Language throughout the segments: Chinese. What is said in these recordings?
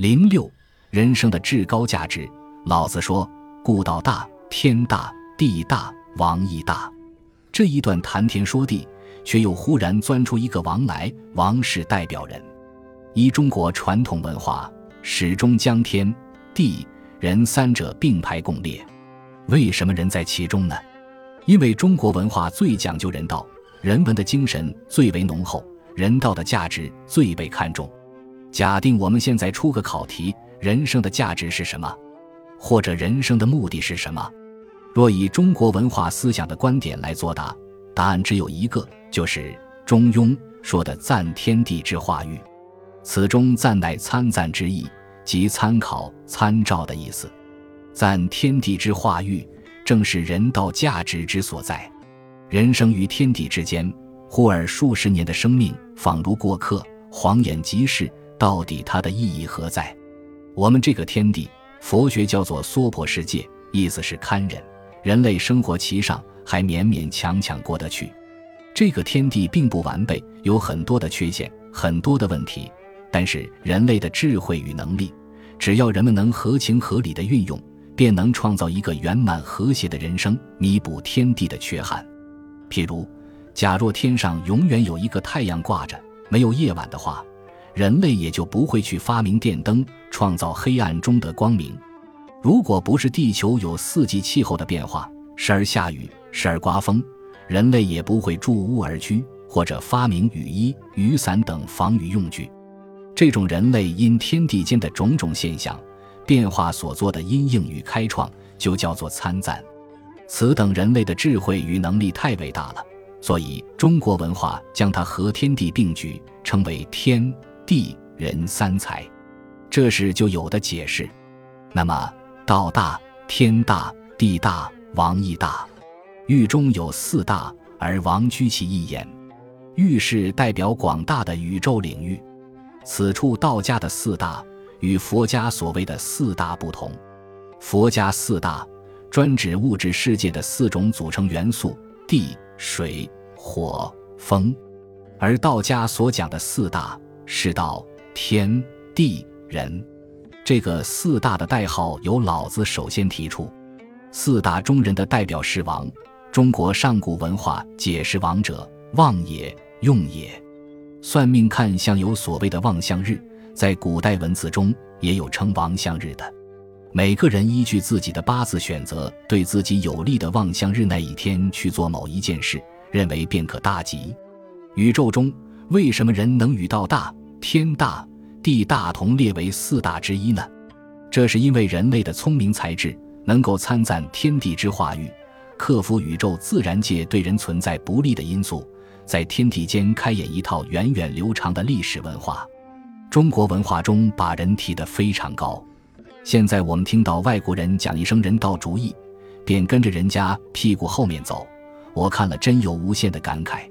零六，人生的至高价值。老子说：“故道大，天大，地大，王亦大。”这一段谈天说地，却又忽然钻出一个王来。王是代表人。依中国传统文化，始终将天地人三者并排共列。为什么人在其中呢？因为中国文化最讲究人道，人文的精神最为浓厚，人道的价值最被看重。假定我们现在出个考题：人生的价值是什么？或者人生的目的是什么？若以中国文化思想的观点来作答，答案只有一个，就是《中庸》说的“赞天地之化育”。此中“赞”乃参赞之意，即参考、参照的意思。赞天地之化育，正是人道价值之所在。人生于天地之间，忽而数十年的生命仿如过客，晃眼即逝，到底它的意义何在？我们这个天地。佛学叫做娑婆世界，意思是堪忍，人类生活其上还勉勉强强过得去。这个天地并不完备，有很多的缺陷，很多的问题。但是人类的智慧与能力，只要人们能合情合理的运用，便能创造一个圆满和谐的人生，弥补天地的缺憾。譬如，假若天上永远有一个太阳挂着，没有夜晚的话。人类也就不会去发明电灯，创造黑暗中的光明。如果不是地球有四季气候的变化，时而下雨，时而刮风，人类也不会筑屋而居，或者发明雨衣、雨伞等防雨用具。这种人类因天地间的种种现象变化所做的因应与开创，就叫做参赞。此等人类的智慧与能力太伟大了，所以中国文化将它和天地并举，称为天。地人三才，这时就有的解释。那么道大，天大，地大，王亦大。域中有四大，而王居其一焉。域是代表广大的宇宙领域。此处道家的四大与佛家所谓的四大不同。佛家四大专指物质世界的四种组成元素：地、水、火、风，而道家所讲的四大。是道天地人，这个四大的代号由老子首先提出。四大中人的代表是王。中国上古文化解释王者，望也，用也。算命看相有所谓的望相日，在古代文字中也有称王相日的。每个人依据自己的八字选择对自己有利的望相日那一天去做某一件事，认为便可大吉。宇宙中为什么人能与道大？天大地大同列为四大之一呢？这是因为人类的聪明才智能够参赞天地之化育，克服宇宙自然界对人存在不利的因素，在天地间开演一套源远流长的历史文化。中国文化中把人提得非常高。现在我们听到外国人讲一声人道主义，便跟着人家屁股后面走，我看了真有无限的感慨。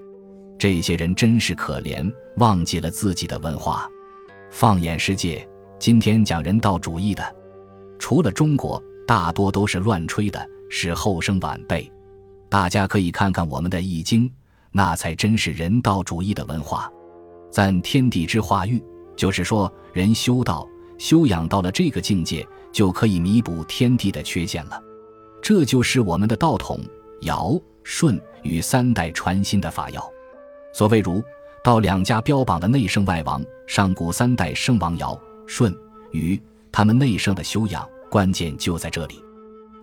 这些人真是可怜，忘记了自己的文化。放眼世界，今天讲人道主义的，除了中国，大多都是乱吹的，是后生晚辈。大家可以看看我们的《易经》，那才真是人道主义的文化。赞天地之化育，就是说人修道、修养到了这个境界，就可以弥补天地的缺陷了。这就是我们的道统、尧、舜与三代传心的法要。所谓儒道两家标榜的内圣外王，上古三代圣王尧、舜、禹，他们内圣的修养关键就在这里。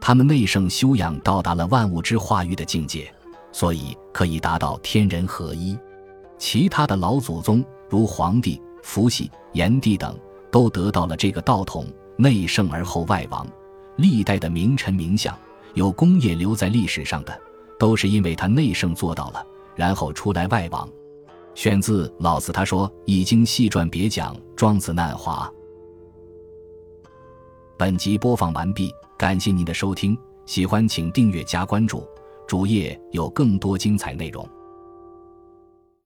他们内圣修养到达了万物之化育的境界，所以可以达到天人合一。其他的老祖宗如黄帝、伏羲、炎帝等，都得到了这个道统，内圣而后外王。历代的名臣名相，有功业留在历史上的，都是因为他内圣做到了。然后出来外网，选自老子。他说：“已经细传别讲，庄子难华。”本集播放完毕，感谢您的收听，喜欢请订阅加关注，主页有更多精彩内容。